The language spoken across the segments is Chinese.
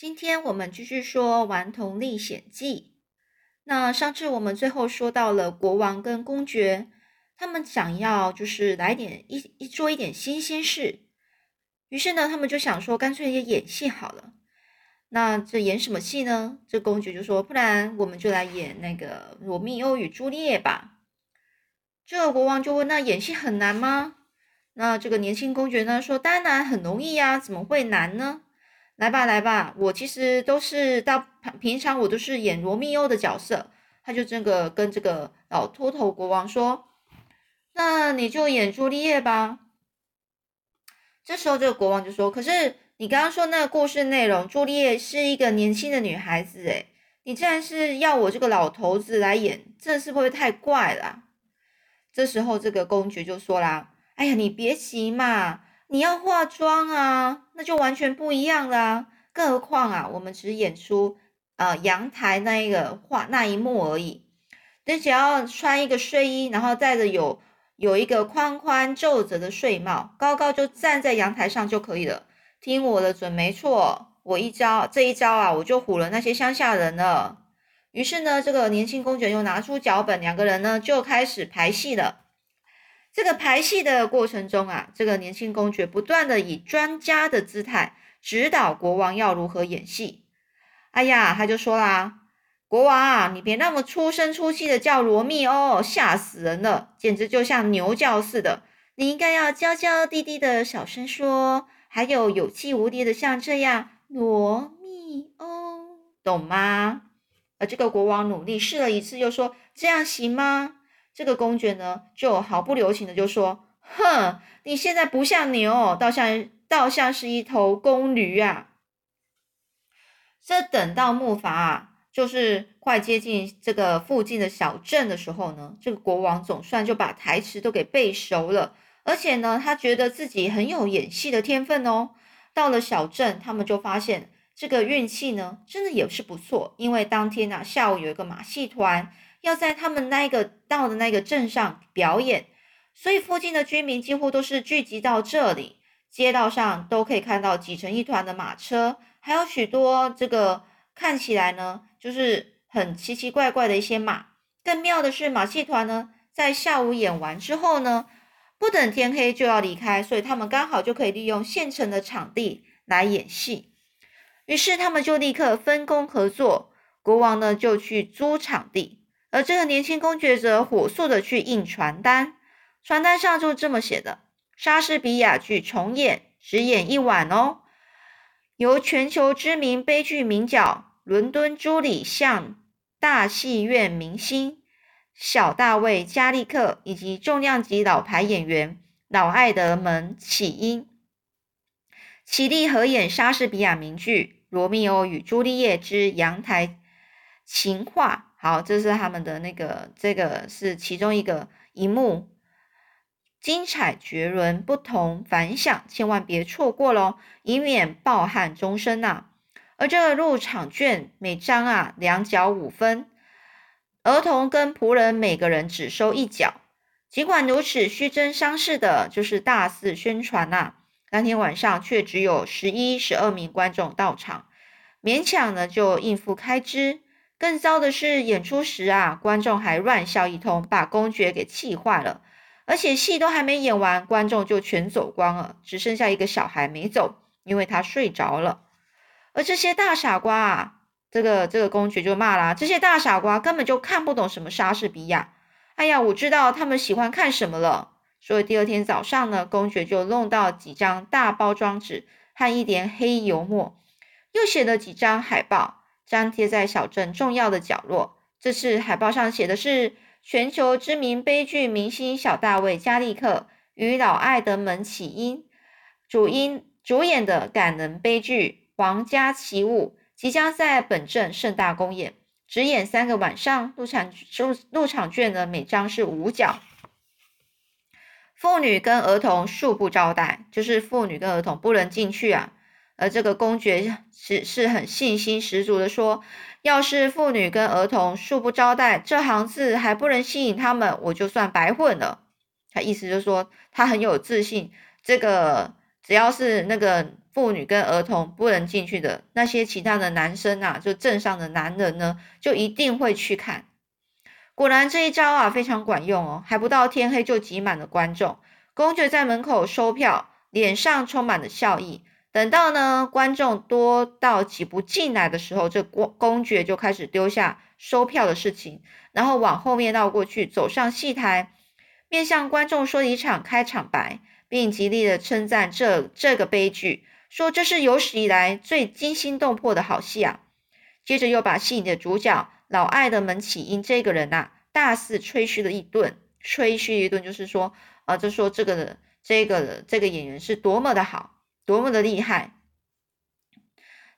今天我们继续说《顽童历险记》。那上次我们最后说到了国王跟公爵，他们想要就是来点一一做一点新鲜事，于是呢，他们就想说，干脆也演戏好了。那这演什么戏呢？这公爵就说，不然我们就来演那个《罗密欧与朱丽叶》吧。这个国王就问，那演戏很难吗？那这个年轻公爵呢说，当然很容易呀，怎么会难呢？来吧，来吧，我其实都是到平常我都是演罗密欧的角色。他就这个跟这个老秃头国王说：“那你就演朱丽叶吧。”这时候这个国王就说：“可是你刚刚说那个故事内容，朱丽叶是一个年轻的女孩子，诶，你竟然是要我这个老头子来演，这是不会太怪了？”这时候这个公爵就说啦：“哎呀，你别急嘛。”你要化妆啊，那就完全不一样啦。更何况啊，我们只演出呃阳台那一个画那一幕而已。你只要穿一个睡衣，然后戴着有有一个宽宽皱褶的睡帽，高高就站在阳台上就可以了。听我的准没错，我一招这一招啊，我就唬了那些乡下人了。于是呢，这个年轻公爵又拿出脚本，两个人呢就开始排戏了。这个排戏的过程中啊，这个年轻公爵不断的以专家的姿态指导国王要如何演戏。哎呀，他就说啦：“国王啊，你别那么粗声粗气的叫罗密欧，吓死人了，简直就像牛叫似的。你应该要娇娇滴滴的小声说，还有有气无力的像这样，罗密欧，懂吗？”而这个国王努力试了一次，又说：“这样行吗？”这个公爵呢，就毫不留情的就说：“哼，你现在不像牛，倒像倒像是一头公驴啊！”这等到木筏啊，就是快接近这个附近的小镇的时候呢，这个国王总算就把台词都给背熟了，而且呢，他觉得自己很有演戏的天分哦。到了小镇，他们就发现这个运气呢，真的也是不错，因为当天啊下午有一个马戏团。要在他们那个到的那个镇上表演，所以附近的居民几乎都是聚集到这里。街道上都可以看到挤成一团的马车，还有许多这个看起来呢就是很奇奇怪怪的一些马。更妙的是，马戏团呢在下午演完之后呢，不等天黑就要离开，所以他们刚好就可以利用现成的场地来演戏。于是他们就立刻分工合作，国王呢就去租场地。而这个年轻公爵则火速的去印传单，传单上就这么写的：莎士比亚剧重演，只演一晚哦。由全球知名悲剧名角伦敦朱里向大戏院明星小大卫加利克以及重量级老牌演员老艾德蒙起因起立合演莎士比亚名剧《罗密欧与朱丽叶之阳台情话》。好，这是他们的那个，这个是其中一个一幕，精彩绝伦，不同凡响，千万别错过喽，以免抱憾终生呐。而这个入场券每张啊两角五分，儿童跟仆人每个人只收一角。尽管如此，虚增伤势的就是大肆宣传呐。当天晚上却只有十一、十二名观众到场，勉强呢就应付开支。更糟的是，演出时啊，观众还乱笑一通，把公爵给气坏了。而且戏都还没演完，观众就全走光了，只剩下一个小孩没走，因为他睡着了。而这些大傻瓜啊，这个这个公爵就骂啦：这些大傻瓜根本就看不懂什么莎士比亚。哎呀，我知道他们喜欢看什么了。所以第二天早上呢，公爵就弄到几张大包装纸和一点黑油墨，又写了几张海报。张贴在小镇重要的角落。这次海报上写的是全球知名悲剧明星小大卫·加利克与老艾德蒙起因主因主演的感人悲剧《皇家奇物》即将在本镇盛大公演，只演三个晚上。入场入入场券呢，每张是五角。妇女跟儿童恕不招待，就是妇女跟儿童不能进去啊。而这个公爵是是很信心十足的说：“要是妇女跟儿童恕不招待，这行字还不能吸引他们，我就算白混了。”他意思就是说，他很有自信，这个只要是那个妇女跟儿童不能进去的，那些其他的男生啊，就镇上的男人呢，就一定会去看。果然这一招啊非常管用哦，还不到天黑就挤满了观众。公爵在门口收票，脸上充满了笑意。等到呢观众多到挤不进来的时候，这公公爵就开始丢下收票的事情，然后往后面绕过去，走上戏台，面向观众说一场开场白。并极力的称赞这这个悲剧，说这是有史以来最惊心动魄的好戏啊！接着又把戏里的主角老艾的门起因这个人呐，大肆吹嘘了一顿，吹嘘一顿就是说，啊，就说这个这个这个演员是多么的好，多么的厉害。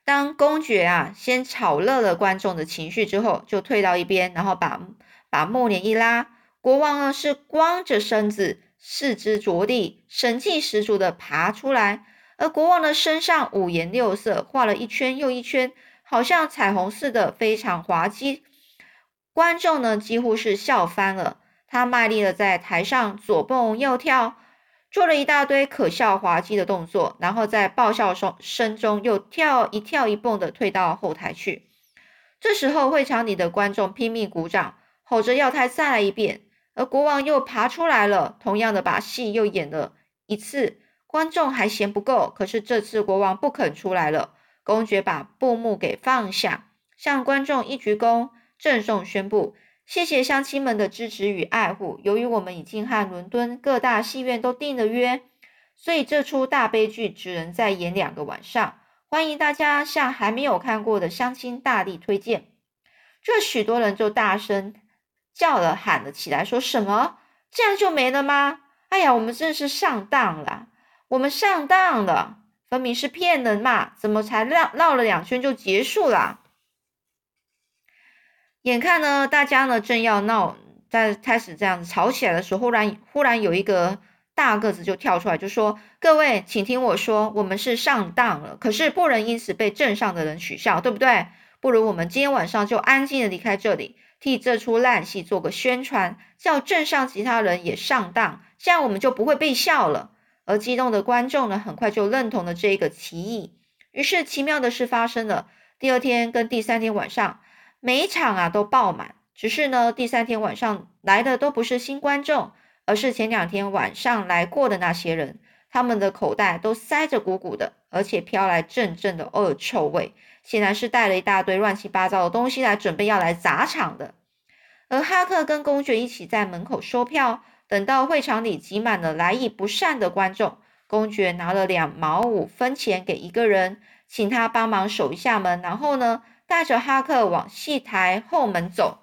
当公爵啊先炒热了观众的情绪之后，就退到一边，然后把把幕帘一拉，国王呢是光着身子。四肢着地，神气十足的爬出来，而国王的身上五颜六色，画了一圈又一圈，好像彩虹似的，非常滑稽。观众呢几乎是笑翻了。他卖力的在台上左蹦右跳，做了一大堆可笑滑稽的动作，然后在爆笑声声中又跳一跳一蹦的退到后台去。这时候会场里的观众拼命鼓掌，吼着要他再来一遍。而国王又爬出来了，同样的把戏又演了一次，观众还嫌不够。可是这次国王不肯出来了，公爵把布幕给放下，向观众一鞠躬，郑重宣布：谢谢乡亲们的支持与爱护。由于我们已经和伦敦各大戏院都订了约，所以这出大悲剧只能再演两个晚上。欢迎大家向还没有看过的乡亲大力推荐。这许多人就大声。叫了喊了起来，说什么？这样就没了吗？哎呀，我们真是上当了！我们上当了，分明是骗人嘛！怎么才绕绕了两圈就结束了？眼看呢，大家呢正要闹，在开始这样子吵起来的时候，忽然忽然有一个大个子就跳出来，就说：“各位，请听我说，我们是上当了，可是不能因此被镇上的人取笑，对不对？不如我们今天晚上就安静的离开这里。”替这出烂戏做个宣传，叫镇上其他人也上当，这样我们就不会被笑了。而激动的观众呢，很快就认同了这一个提议。于是奇妙的事发生了：第二天跟第三天晚上，每一场啊都爆满。只是呢，第三天晚上来的都不是新观众，而是前两天晚上来过的那些人。他们的口袋都塞着鼓鼓的，而且飘来阵阵的恶臭味。显然是带了一大堆乱七八糟的东西来，准备要来砸场的。而哈克跟公爵一起在门口收票，等到会场里挤满了来意不善的观众，公爵拿了两毛五分钱给一个人，请他帮忙守一下门，然后呢，带着哈克往戏台后门走。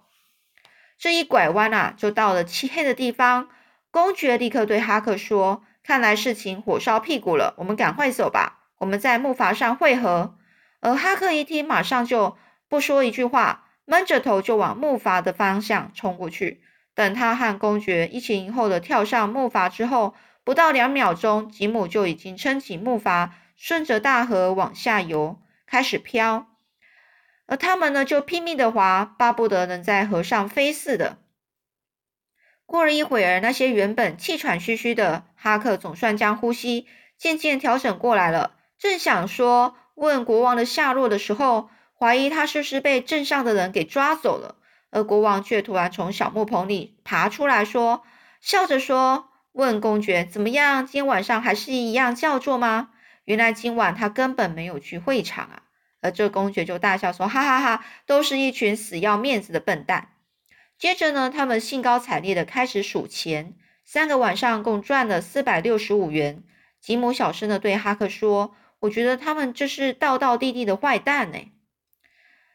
这一拐弯啊，就到了漆黑的地方。公爵立刻对哈克说：“看来事情火烧屁股了，我们赶快走吧，我们在木筏上会合。”而哈克一听，马上就不说一句话，闷着头就往木筏的方向冲过去。等他和公爵一前一后的跳上木筏之后，不到两秒钟，吉姆就已经撑起木筏，顺着大河往下游，开始飘。而他们呢，就拼命的划，巴不得能在河上飞似的。过了一会儿，那些原本气喘吁吁的哈克，总算将呼吸渐渐调整过来了，正想说。问国王的下落的时候，怀疑他是不是被镇上的人给抓走了，而国王却突然从小木棚里爬出来说，笑着说：“问公爵怎么样？今晚上还是一样叫做吗？”原来今晚他根本没有去会场啊！而这公爵就大笑说：“哈哈哈，都是一群死要面子的笨蛋。”接着呢，他们兴高采烈的开始数钱，三个晚上共赚了四百六十五元。吉姆小声的对哈克说。我觉得他们这是道道地地的坏蛋呢。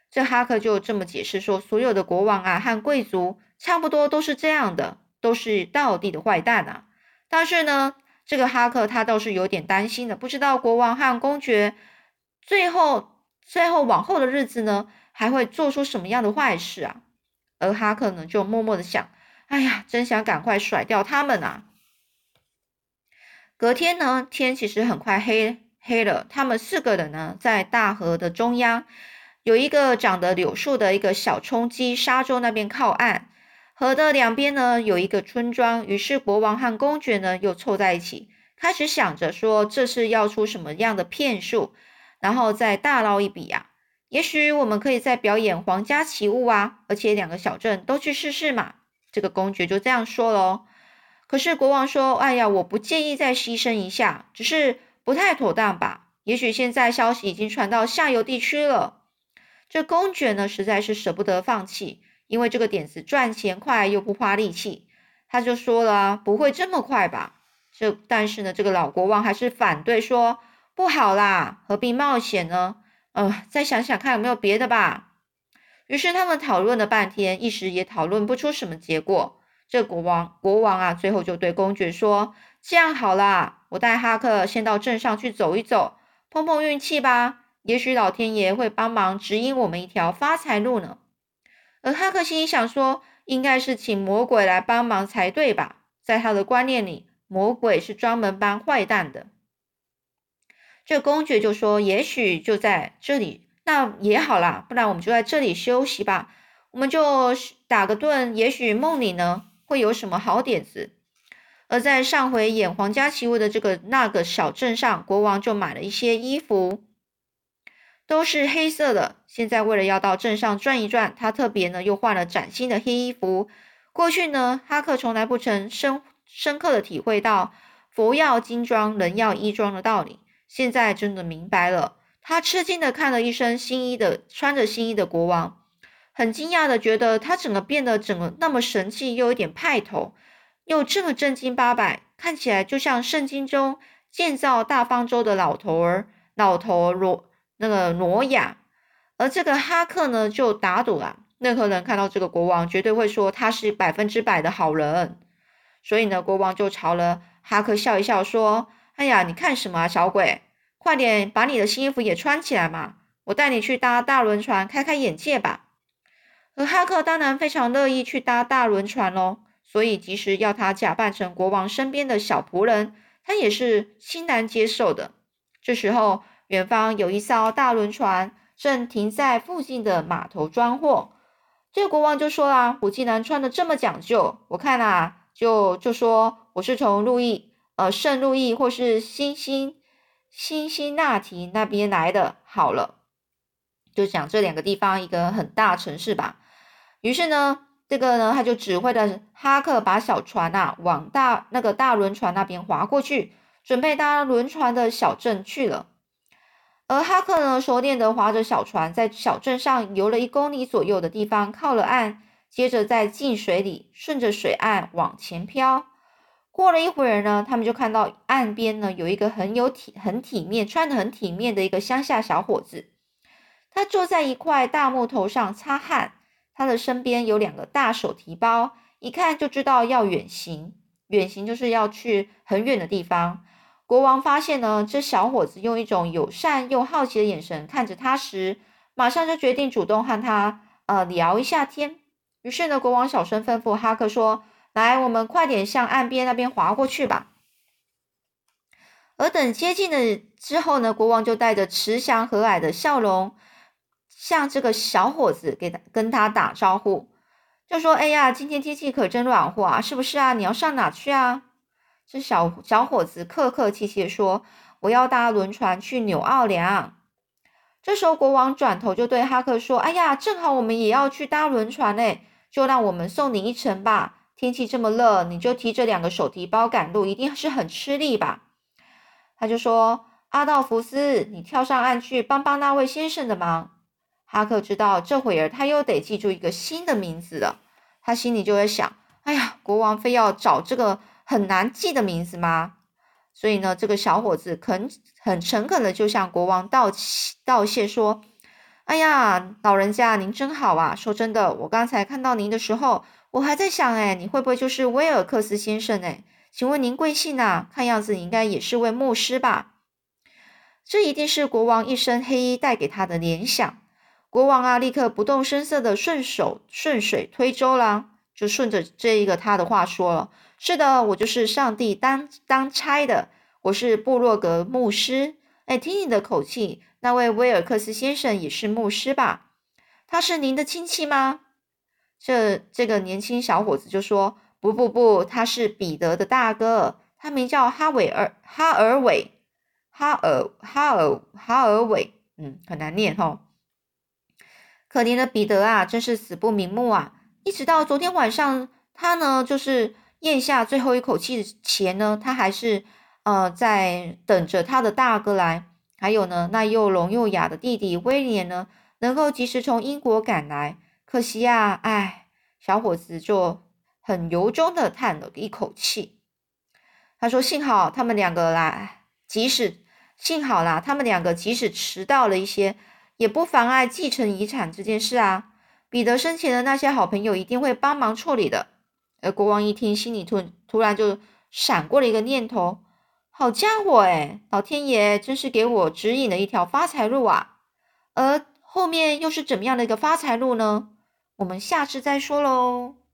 这哈克就这么解释说：所有的国王啊和贵族差不多都是这样的，都是道地的坏蛋啊。但是呢，这个哈克他倒是有点担心的，不知道国王和公爵最后最后往后的日子呢，还会做出什么样的坏事啊？而哈克呢，就默默的想：哎呀，真想赶快甩掉他们啊！隔天呢，天其实很快黑。黑了，他们四个人呢，在大河的中央有一个长得柳树的一个小冲击沙洲那边靠岸。河的两边呢有一个村庄，于是国王和公爵呢又凑在一起，开始想着说这是要出什么样的骗术，然后再大捞一笔呀。也许我们可以再表演皇家奇物啊，而且两个小镇都去试试嘛。这个公爵就这样说喽。可是国王说：“哎呀，我不介意再牺牲一下，只是不太妥当吧？也许现在消息已经传到下游地区了。”这公爵呢，实在是舍不得放弃，因为这个点子赚钱快又不花力气，他就说了：“不会这么快吧？”这但是呢，这个老国王还是反对说：“不好啦，何必冒险呢？呃，再想想看有没有别的吧。”于是他们讨论了半天，一时也讨论不出什么结果。这国王国王啊，最后就对公爵说：“这样好啦，我带哈克先到镇上去走一走，碰碰运气吧。也许老天爷会帮忙指引我们一条发财路呢。”而哈克心里想说：“应该是请魔鬼来帮忙才对吧？”在他的观念里，魔鬼是专门帮坏蛋的。这公爵就说：“也许就在这里，那也好啦，不然我们就在这里休息吧。我们就打个盹，也许梦里呢。”会有什么好点子？而在上回演皇家奇物的这个那个小镇上，国王就买了一些衣服，都是黑色的。现在为了要到镇上转一转，他特别呢又换了崭新的黑衣服。过去呢，哈克从来不曾深深刻的体会到佛要金装，人要衣装的道理。现在真的明白了。他吃惊的看了一身新衣的穿着新衣的国王。很惊讶的觉得他整个变得整个那么神气，又有点派头，又这么正经八百，看起来就像圣经中建造大方舟的老头儿，老头罗那个挪亚。而这个哈克呢，就打赌啊，任何人看到这个国王，绝对会说他是百分之百的好人。所以呢，国王就朝了哈克笑一笑，说：“哎呀，你看什么啊，小鬼，快点把你的新衣服也穿起来嘛，我带你去搭大轮船，开开眼界吧。”而哈克当然非常乐意去搭大轮船喽，所以即使要他假扮成国王身边的小仆人，他也是欣然接受的。这时候，远方有一艘大轮船正停在附近的码头装货。这个国王就说啦：“我既然穿的这么讲究，我看啊，就就说我是从路易，呃，圣路易或是新新新辛那提那边来的。好了，就讲这两个地方，一个很大城市吧。”于是呢，这个呢，他就指挥着哈克把小船啊往大那个大轮船那边划过去，准备搭轮船的小镇去了。而哈克呢，熟练的划着小船，在小镇上游了一公里左右的地方靠了岸，接着在近水里顺着水岸往前漂。过了一会儿呢，他们就看到岸边呢有一个很有体、很体面、穿的很体面的一个乡下小伙子，他坐在一块大木头上擦汗。他的身边有两个大手提包，一看就知道要远行。远行就是要去很远的地方。国王发现呢，这小伙子用一种友善又好奇的眼神看着他时，马上就决定主动和他呃聊一下天。于是呢，国王小声吩咐哈克说：“来，我们快点向岸边那边划过去吧。”而等接近了之后呢，国王就带着慈祥和蔼的笑容。向这个小伙子给他跟他打招呼，就说：“哎呀，今天天气可真暖和啊，是不是啊？你要上哪去啊？”这小小伙子客客气气说：“我要搭轮船去纽奥良。”这时候国王转头就对哈克说：“哎呀，正好我们也要去搭轮船嘞，就让我们送你一程吧。天气这么热，你就提着两个手提包赶路，一定是很吃力吧？”他就说：“阿道夫斯，你跳上岸去帮帮那位先生的忙。”哈克知道这会儿他又得记住一个新的名字了，他心里就在想：哎呀，国王非要找这个很难记的名字吗？所以呢，这个小伙子肯很诚恳的就向国王道道谢说：“哎呀，老人家您真好啊！说真的，我刚才看到您的时候，我还在想，哎，你会不会就是威尔克斯先生？哎，请问您贵姓啊？看样子你应该也是位牧师吧？这一定是国王一身黑衣带给他的联想。”国王啊，立刻不动声色的顺手顺水推舟啦，就顺着这一个他的话说了：“是的，我就是上帝当当差的，我是布洛格牧师。哎，听你的口气，那位威尔克斯先生也是牧师吧？他是您的亲戚吗？”这这个年轻小伙子就说：“不不不，他是彼得的大哥，他。”名叫哈维尔哈尔韦哈尔哈尔哈尔韦，嗯，很难念哦。可怜的彼得啊，真是死不瞑目啊！一直到昨天晚上，他呢就是咽下最后一口气前呢，他还是呃在等着他的大哥来，还有呢那又聋又哑的弟弟威廉呢，能够及时从英国赶来。可惜呀，哎，小伙子就很由衷的叹了一口气。他说：“幸好他们两个啦，即使幸好啦，他们两个即使迟到了一些，也不妨碍继承遗产这件事啊。彼得生前的那些好朋友一定会帮忙处理的。”而国王一听，心里突突然就闪过了一个念头：“好家伙，哎，老天爷真是给我指引了一条发财路啊！而后面又是怎么样的一个发财路呢？我们下次再说喽。